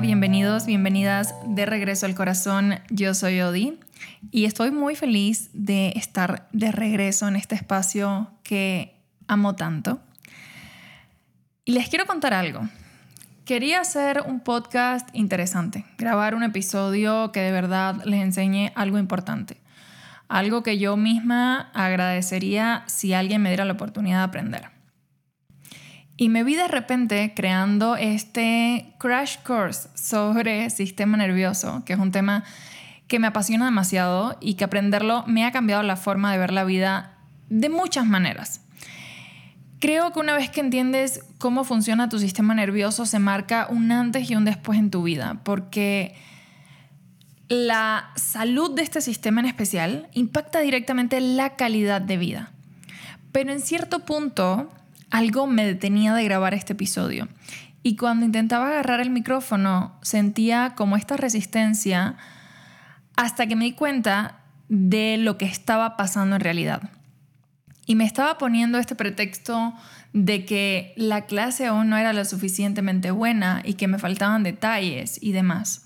Bienvenidos, bienvenidas de regreso al corazón. Yo soy Odi y estoy muy feliz de estar de regreso en este espacio que amo tanto. Y les quiero contar algo. Quería hacer un podcast interesante, grabar un episodio que de verdad les enseñe algo importante. Algo que yo misma agradecería si alguien me diera la oportunidad de aprender. Y me vi de repente creando este crash course sobre sistema nervioso, que es un tema que me apasiona demasiado y que aprenderlo me ha cambiado la forma de ver la vida de muchas maneras. Creo que una vez que entiendes cómo funciona tu sistema nervioso, se marca un antes y un después en tu vida, porque la salud de este sistema en especial impacta directamente la calidad de vida. Pero en cierto punto, algo me detenía de grabar este episodio. Y cuando intentaba agarrar el micrófono, sentía como esta resistencia hasta que me di cuenta de lo que estaba pasando en realidad. Y me estaba poniendo este pretexto de que la clase aún no era lo suficientemente buena y que me faltaban detalles y demás.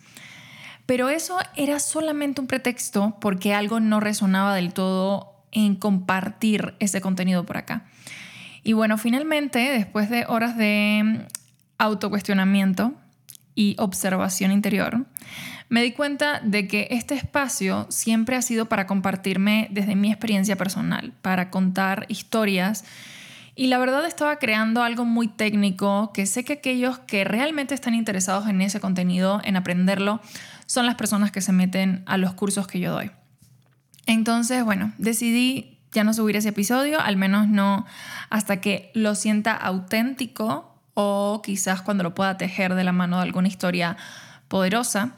Pero eso era solamente un pretexto porque algo no resonaba del todo en compartir ese contenido por acá. Y bueno, finalmente, después de horas de autocuestionamiento y observación interior, me di cuenta de que este espacio siempre ha sido para compartirme desde mi experiencia personal, para contar historias. Y la verdad estaba creando algo muy técnico que sé que aquellos que realmente están interesados en ese contenido, en aprenderlo, son las personas que se meten a los cursos que yo doy. Entonces, bueno, decidí ya no subir ese episodio, al menos no hasta que lo sienta auténtico o quizás cuando lo pueda tejer de la mano de alguna historia poderosa.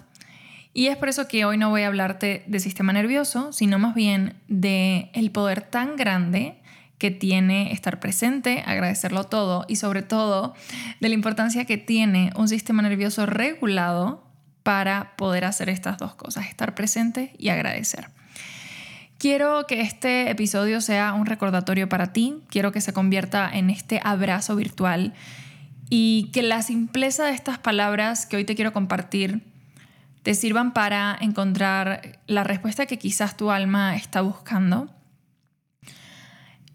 Y es por eso que hoy no voy a hablarte de sistema nervioso, sino más bien de el poder tan grande que tiene estar presente, agradecerlo todo y sobre todo de la importancia que tiene un sistema nervioso regulado para poder hacer estas dos cosas, estar presente y agradecer. Quiero que este episodio sea un recordatorio para ti, quiero que se convierta en este abrazo virtual y que la simpleza de estas palabras que hoy te quiero compartir te sirvan para encontrar la respuesta que quizás tu alma está buscando.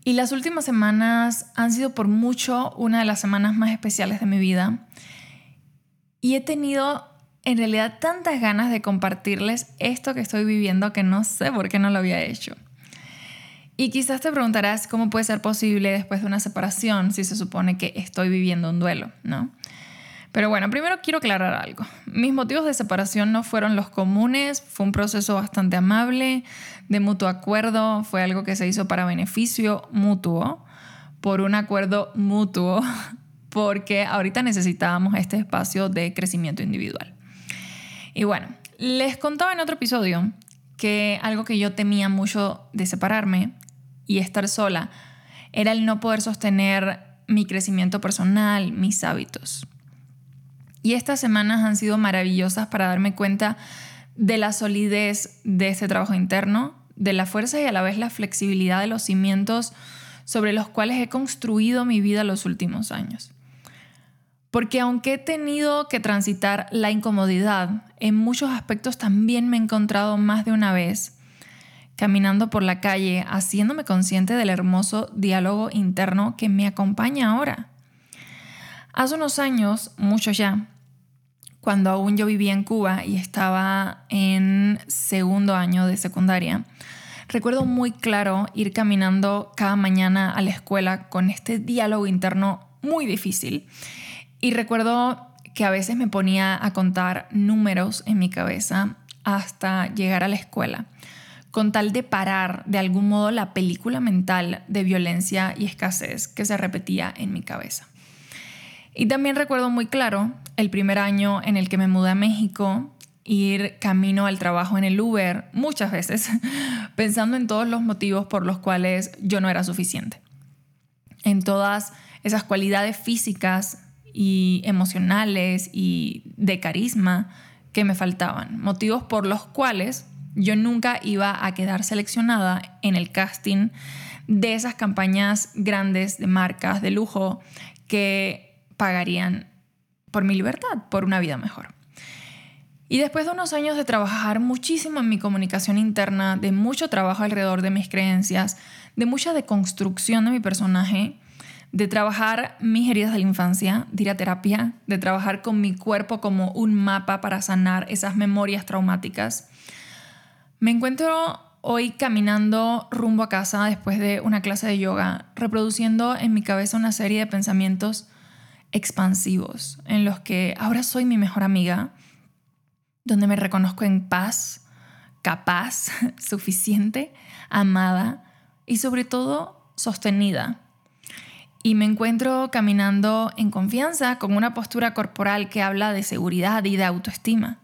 Y las últimas semanas han sido por mucho una de las semanas más especiales de mi vida. Y he tenido en realidad tantas ganas de compartirles esto que estoy viviendo que no sé por qué no lo había hecho. Y quizás te preguntarás cómo puede ser posible después de una separación si se supone que estoy viviendo un duelo, ¿no? Pero bueno, primero quiero aclarar algo. Mis motivos de separación no fueron los comunes, fue un proceso bastante amable, de mutuo acuerdo, fue algo que se hizo para beneficio mutuo, por un acuerdo mutuo, porque ahorita necesitábamos este espacio de crecimiento individual. Y bueno, les contaba en otro episodio que algo que yo temía mucho de separarme y estar sola era el no poder sostener mi crecimiento personal, mis hábitos. Y estas semanas han sido maravillosas para darme cuenta de la solidez de este trabajo interno, de la fuerza y a la vez la flexibilidad de los cimientos sobre los cuales he construido mi vida los últimos años. Porque aunque he tenido que transitar la incomodidad, en muchos aspectos también me he encontrado más de una vez caminando por la calle, haciéndome consciente del hermoso diálogo interno que me acompaña ahora. Hace unos años, mucho ya, cuando aún yo vivía en Cuba y estaba en segundo año de secundaria, recuerdo muy claro ir caminando cada mañana a la escuela con este diálogo interno muy difícil y recuerdo que a veces me ponía a contar números en mi cabeza hasta llegar a la escuela, con tal de parar de algún modo la película mental de violencia y escasez que se repetía en mi cabeza. Y también recuerdo muy claro el primer año en el que me mudé a México, ir camino al trabajo en el Uber muchas veces, pensando en todos los motivos por los cuales yo no era suficiente. En todas esas cualidades físicas y emocionales y de carisma que me faltaban, motivos por los cuales yo nunca iba a quedar seleccionada en el casting de esas campañas grandes de marcas de lujo que pagarían por mi libertad, por una vida mejor. Y después de unos años de trabajar muchísimo en mi comunicación interna, de mucho trabajo alrededor de mis creencias, de mucha deconstrucción de mi personaje, de trabajar mis heridas de la infancia, de ir a terapia, de trabajar con mi cuerpo como un mapa para sanar esas memorias traumáticas, me encuentro hoy caminando rumbo a casa después de una clase de yoga, reproduciendo en mi cabeza una serie de pensamientos expansivos en los que ahora soy mi mejor amiga, donde me reconozco en paz, capaz, suficiente, amada y sobre todo sostenida. Y me encuentro caminando en confianza con una postura corporal que habla de seguridad y de autoestima.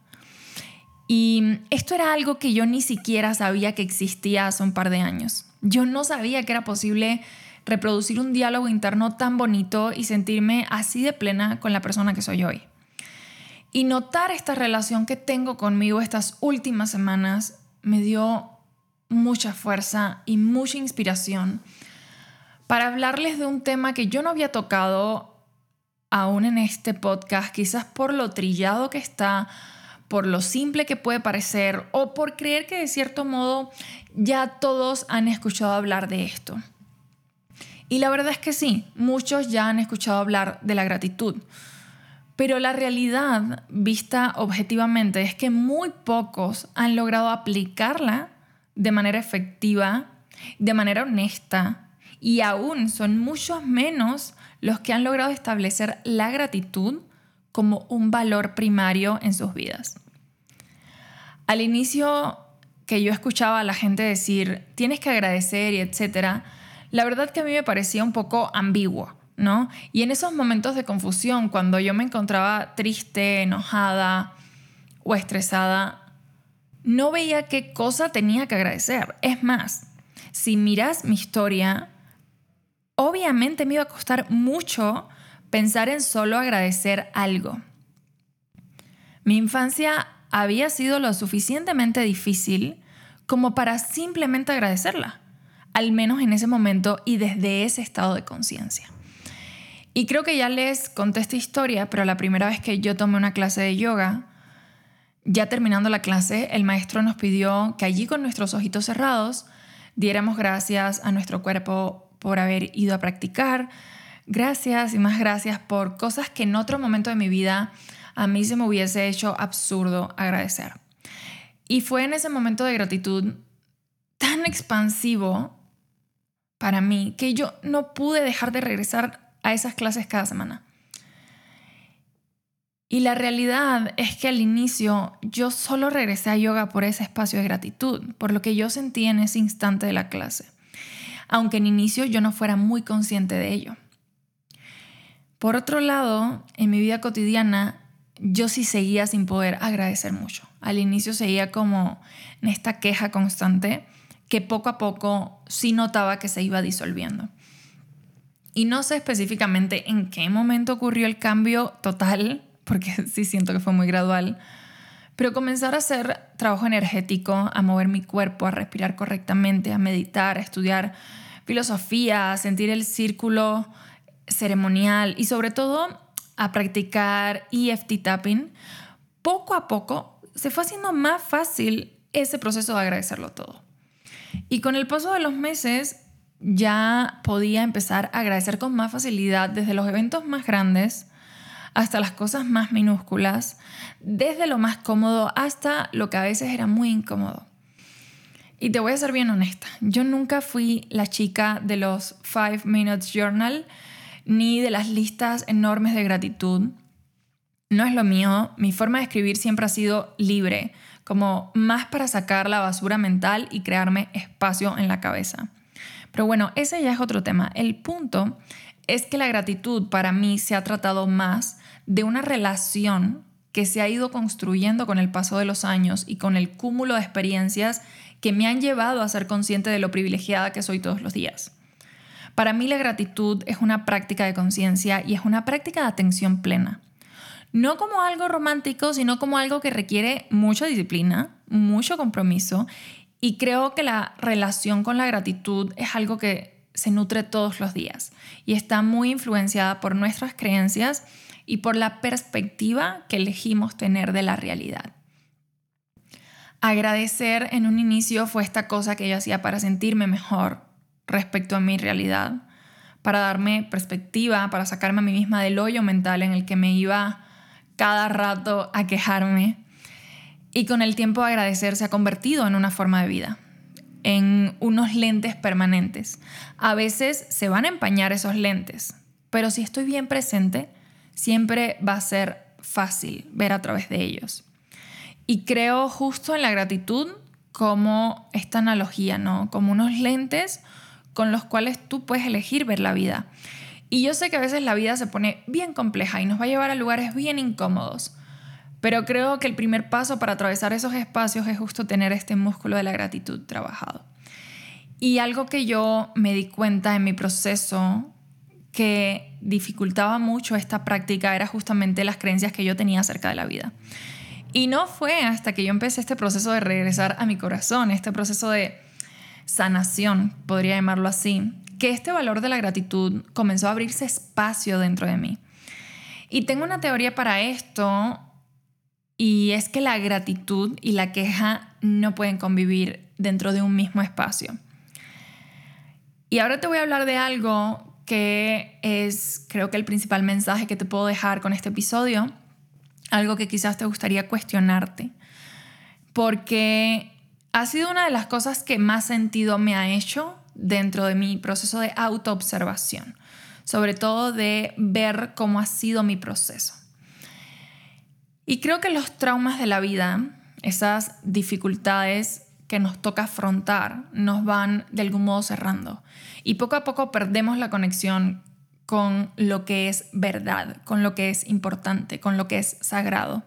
Y esto era algo que yo ni siquiera sabía que existía hace un par de años. Yo no sabía que era posible reproducir un diálogo interno tan bonito y sentirme así de plena con la persona que soy hoy. Y notar esta relación que tengo conmigo estas últimas semanas me dio mucha fuerza y mucha inspiración para hablarles de un tema que yo no había tocado aún en este podcast, quizás por lo trillado que está, por lo simple que puede parecer o por creer que de cierto modo ya todos han escuchado hablar de esto. Y la verdad es que sí, muchos ya han escuchado hablar de la gratitud. Pero la realidad, vista objetivamente, es que muy pocos han logrado aplicarla de manera efectiva, de manera honesta, y aún son muchos menos los que han logrado establecer la gratitud como un valor primario en sus vidas. Al inicio que yo escuchaba a la gente decir, tienes que agradecer y etcétera, la verdad que a mí me parecía un poco ambiguo, ¿no? Y en esos momentos de confusión, cuando yo me encontraba triste, enojada o estresada, no veía qué cosa tenía que agradecer. Es más, si miras mi historia, obviamente me iba a costar mucho pensar en solo agradecer algo. Mi infancia había sido lo suficientemente difícil como para simplemente agradecerla, al menos en ese momento y desde ese estado de conciencia. Y creo que ya les conté esta historia, pero la primera vez que yo tomé una clase de yoga, ya terminando la clase, el maestro nos pidió que allí con nuestros ojitos cerrados diéramos gracias a nuestro cuerpo por haber ido a practicar, Gracias y más gracias por cosas que en otro momento de mi vida a mí se me hubiese hecho absurdo agradecer. Y fue en ese momento de gratitud tan expansivo para mí que yo no pude dejar de regresar a esas clases cada semana. Y la realidad es que al inicio yo solo regresé a yoga por ese espacio de gratitud, por lo que yo sentí en ese instante de la clase, aunque en inicio yo no fuera muy consciente de ello. Por otro lado, en mi vida cotidiana, yo sí seguía sin poder agradecer mucho. Al inicio seguía como en esta queja constante que poco a poco sí notaba que se iba disolviendo. Y no sé específicamente en qué momento ocurrió el cambio total, porque sí siento que fue muy gradual, pero comenzar a hacer trabajo energético, a mover mi cuerpo, a respirar correctamente, a meditar, a estudiar filosofía, sentir el círculo ceremonial y sobre todo a practicar EFT tapping, poco a poco se fue haciendo más fácil ese proceso de agradecerlo todo. Y con el paso de los meses ya podía empezar a agradecer con más facilidad desde los eventos más grandes hasta las cosas más minúsculas, desde lo más cómodo hasta lo que a veces era muy incómodo. Y te voy a ser bien honesta, yo nunca fui la chica de los 5 Minutes Journal, ni de las listas enormes de gratitud. No es lo mío, mi forma de escribir siempre ha sido libre, como más para sacar la basura mental y crearme espacio en la cabeza. Pero bueno, ese ya es otro tema. El punto es que la gratitud para mí se ha tratado más de una relación que se ha ido construyendo con el paso de los años y con el cúmulo de experiencias que me han llevado a ser consciente de lo privilegiada que soy todos los días. Para mí la gratitud es una práctica de conciencia y es una práctica de atención plena. No como algo romántico, sino como algo que requiere mucha disciplina, mucho compromiso y creo que la relación con la gratitud es algo que se nutre todos los días y está muy influenciada por nuestras creencias y por la perspectiva que elegimos tener de la realidad. Agradecer en un inicio fue esta cosa que yo hacía para sentirme mejor respecto a mi realidad, para darme perspectiva, para sacarme a mí misma del hoyo mental en el que me iba cada rato a quejarme. Y con el tiempo agradecer se ha convertido en una forma de vida, en unos lentes permanentes. A veces se van a empañar esos lentes, pero si estoy bien presente, siempre va a ser fácil ver a través de ellos. Y creo justo en la gratitud como esta analogía, ¿no? Como unos lentes con los cuales tú puedes elegir ver la vida. Y yo sé que a veces la vida se pone bien compleja y nos va a llevar a lugares bien incómodos, pero creo que el primer paso para atravesar esos espacios es justo tener este músculo de la gratitud trabajado. Y algo que yo me di cuenta en mi proceso que dificultaba mucho esta práctica era justamente las creencias que yo tenía acerca de la vida. Y no fue hasta que yo empecé este proceso de regresar a mi corazón, este proceso de sanación, podría llamarlo así, que este valor de la gratitud comenzó a abrirse espacio dentro de mí. Y tengo una teoría para esto, y es que la gratitud y la queja no pueden convivir dentro de un mismo espacio. Y ahora te voy a hablar de algo que es, creo que el principal mensaje que te puedo dejar con este episodio, algo que quizás te gustaría cuestionarte, porque ha sido una de las cosas que más sentido me ha hecho dentro de mi proceso de autoobservación, sobre todo de ver cómo ha sido mi proceso. Y creo que los traumas de la vida, esas dificultades que nos toca afrontar, nos van de algún modo cerrando. Y poco a poco perdemos la conexión con lo que es verdad, con lo que es importante, con lo que es sagrado.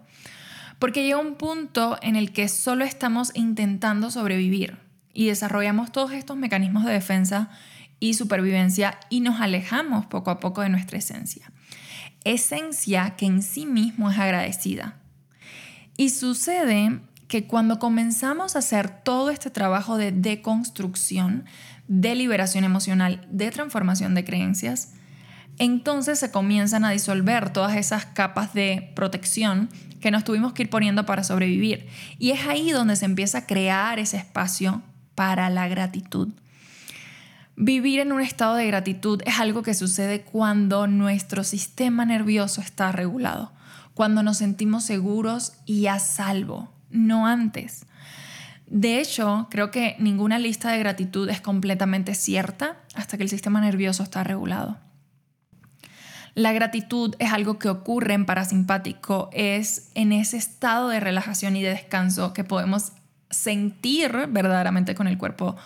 Porque llega un punto en el que solo estamos intentando sobrevivir y desarrollamos todos estos mecanismos de defensa y supervivencia y nos alejamos poco a poco de nuestra esencia. Esencia que en sí mismo es agradecida. Y sucede que cuando comenzamos a hacer todo este trabajo de deconstrucción, de liberación emocional, de transformación de creencias, entonces se comienzan a disolver todas esas capas de protección que nos tuvimos que ir poniendo para sobrevivir. Y es ahí donde se empieza a crear ese espacio para la gratitud. Vivir en un estado de gratitud es algo que sucede cuando nuestro sistema nervioso está regulado, cuando nos sentimos seguros y a salvo, no antes. De hecho, creo que ninguna lista de gratitud es completamente cierta hasta que el sistema nervioso está regulado. La gratitud es algo que ocurre en parasimpático, es en ese estado de relajación y de descanso que podemos sentir verdaderamente con el cuerpo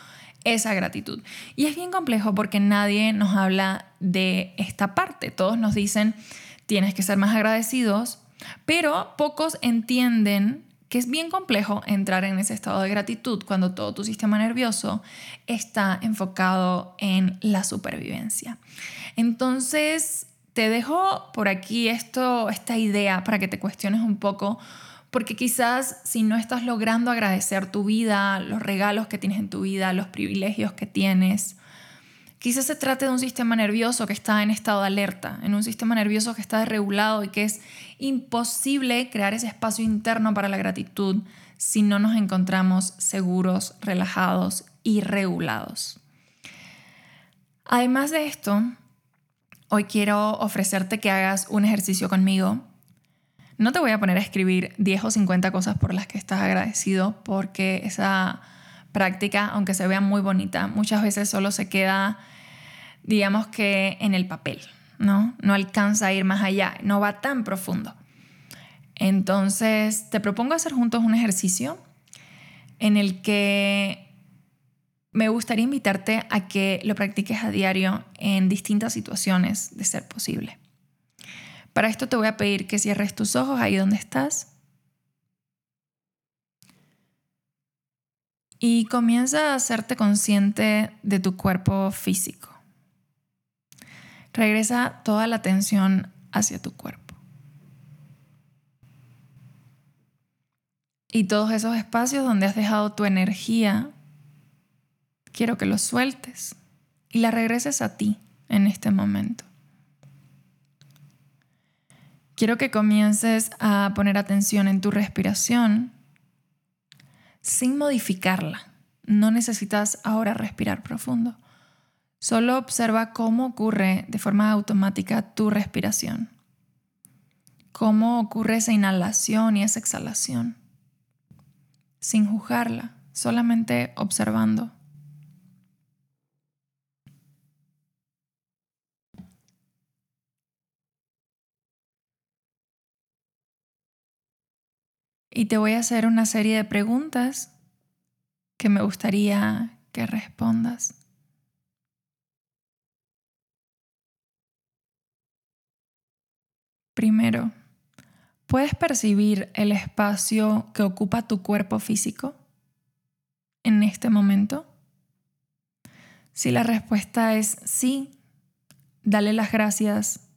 esa gratitud. Y es bien complejo porque nadie nos habla de esta parte. Todos nos dicen, tienes que ser más agradecidos, pero pocos entienden que es bien complejo entrar en ese estado de gratitud cuando todo tu sistema nervioso está enfocado en la supervivencia. Entonces, te dejo por aquí esto, esta idea para que te cuestiones un poco, porque quizás si no estás logrando agradecer tu vida, los regalos que tienes en tu vida, los privilegios que tienes, quizás se trate de un sistema nervioso que está en estado de alerta, en un sistema nervioso que está desregulado y que es imposible crear ese espacio interno para la gratitud si no nos encontramos seguros, relajados y regulados. Además de esto, Hoy quiero ofrecerte que hagas un ejercicio conmigo. No te voy a poner a escribir 10 o 50 cosas por las que estás agradecido, porque esa práctica, aunque se vea muy bonita, muchas veces solo se queda, digamos que en el papel, ¿no? No alcanza a ir más allá, no va tan profundo. Entonces, te propongo hacer juntos un ejercicio en el que me gustaría invitarte a que lo practiques a diario en distintas situaciones de ser posible. Para esto te voy a pedir que cierres tus ojos ahí donde estás y comienza a hacerte consciente de tu cuerpo físico. Regresa toda la atención hacia tu cuerpo. Y todos esos espacios donde has dejado tu energía quiero que lo sueltes y la regreses a ti en este momento. Quiero que comiences a poner atención en tu respiración, sin modificarla. No necesitas ahora respirar profundo. Solo observa cómo ocurre de forma automática tu respiración. Cómo ocurre esa inhalación y esa exhalación. Sin juzgarla, solamente observando. Y te voy a hacer una serie de preguntas que me gustaría que respondas. Primero, ¿puedes percibir el espacio que ocupa tu cuerpo físico en este momento? Si la respuesta es sí, dale las gracias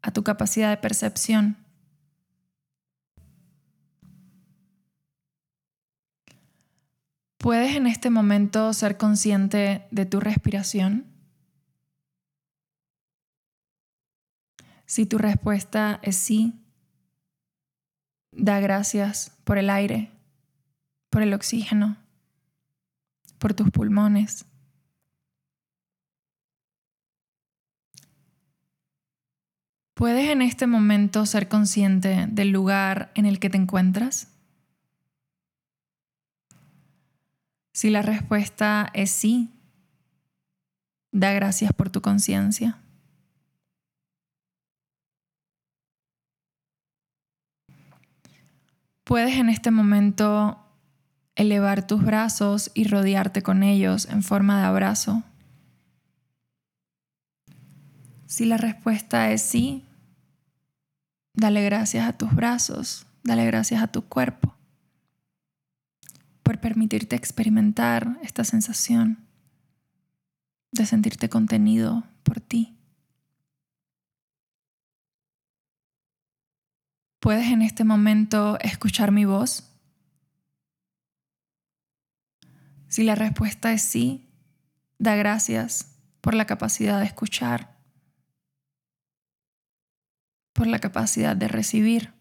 a tu capacidad de percepción ¿Puedes en este momento ser consciente de tu respiración? Si tu respuesta es sí, da gracias por el aire, por el oxígeno, por tus pulmones. ¿Puedes en este momento ser consciente del lugar en el que te encuentras? Si la respuesta es sí, da gracias por tu conciencia. Puedes en este momento elevar tus brazos y rodearte con ellos en forma de abrazo. Si la respuesta es sí, dale gracias a tus brazos, dale gracias a tu cuerpo por permitirte experimentar esta sensación de sentirte contenido por ti. ¿Puedes en este momento escuchar mi voz? Si la respuesta es sí, da gracias por la capacidad de escuchar, por la capacidad de recibir.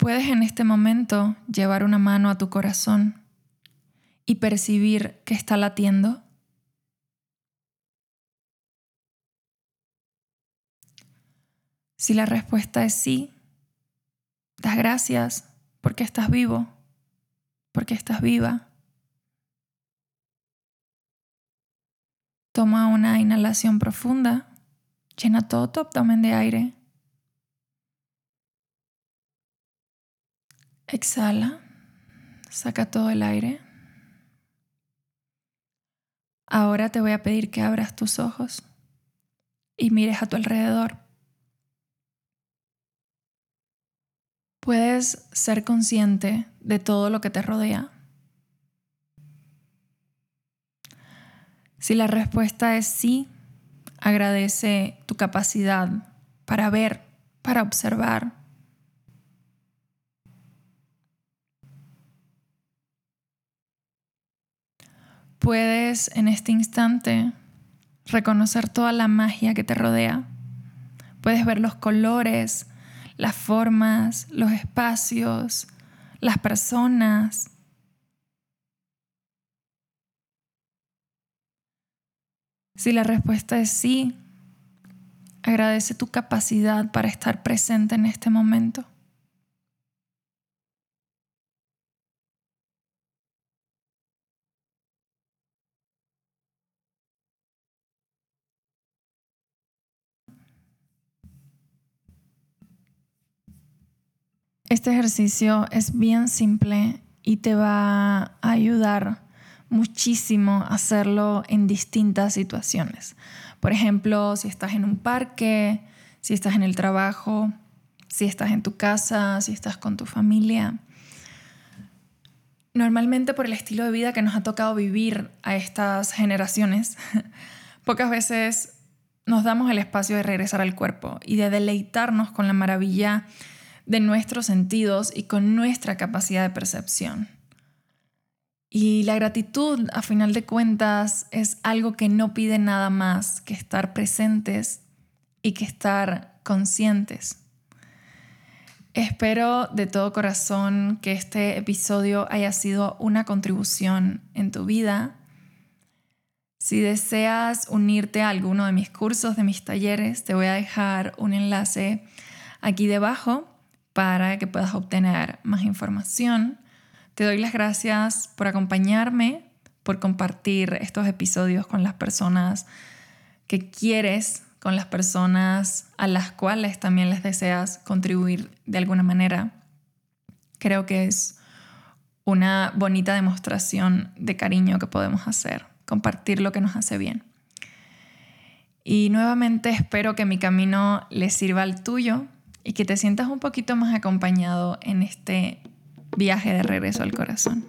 Puedes en este momento llevar una mano a tu corazón y percibir que está latiendo. Si la respuesta es sí, das gracias porque estás vivo, porque estás viva. Toma una inhalación profunda, llena todo tu abdomen de aire. Exhala, saca todo el aire. Ahora te voy a pedir que abras tus ojos y mires a tu alrededor. Puedes ser consciente de todo lo que te rodea. Si la respuesta es sí, agradece tu capacidad para ver, para observar, puedes en este instante reconocer toda la magia que te rodea. Puedes ver los colores, las formas, los espacios, las personas. Si la respuesta es sí, agradece tu capacidad para estar presente en este momento. Este ejercicio es bien simple y te va a ayudar muchísimo a hacerlo en distintas situaciones. Por ejemplo, si estás en un parque, si estás en el trabajo, si estás en tu casa, si estás con tu familia. Normalmente por el estilo de vida que nos ha tocado vivir a estas generaciones, pocas veces nos damos el espacio de regresar al cuerpo y de deleitarnos con la maravilla de nuestros sentidos y con nuestra capacidad de percepción. Y la gratitud, a final de cuentas, es algo que no pide nada más que estar presentes y que estar conscientes. Espero de todo corazón que este episodio haya sido una contribución en tu vida. Si deseas unirte a alguno de mis cursos, de mis talleres, te voy a dejar un enlace aquí debajo para que puedas obtener más información. Te doy las gracias por acompañarme, por compartir estos episodios con las personas que quieres con las personas a las cuales también les deseas contribuir de alguna manera. Creo que es una bonita demostración de cariño que podemos hacer, compartir lo que nos hace bien. Y nuevamente espero que mi camino le sirva al tuyo y que te sientas un poquito más acompañado en este viaje de regreso al corazón.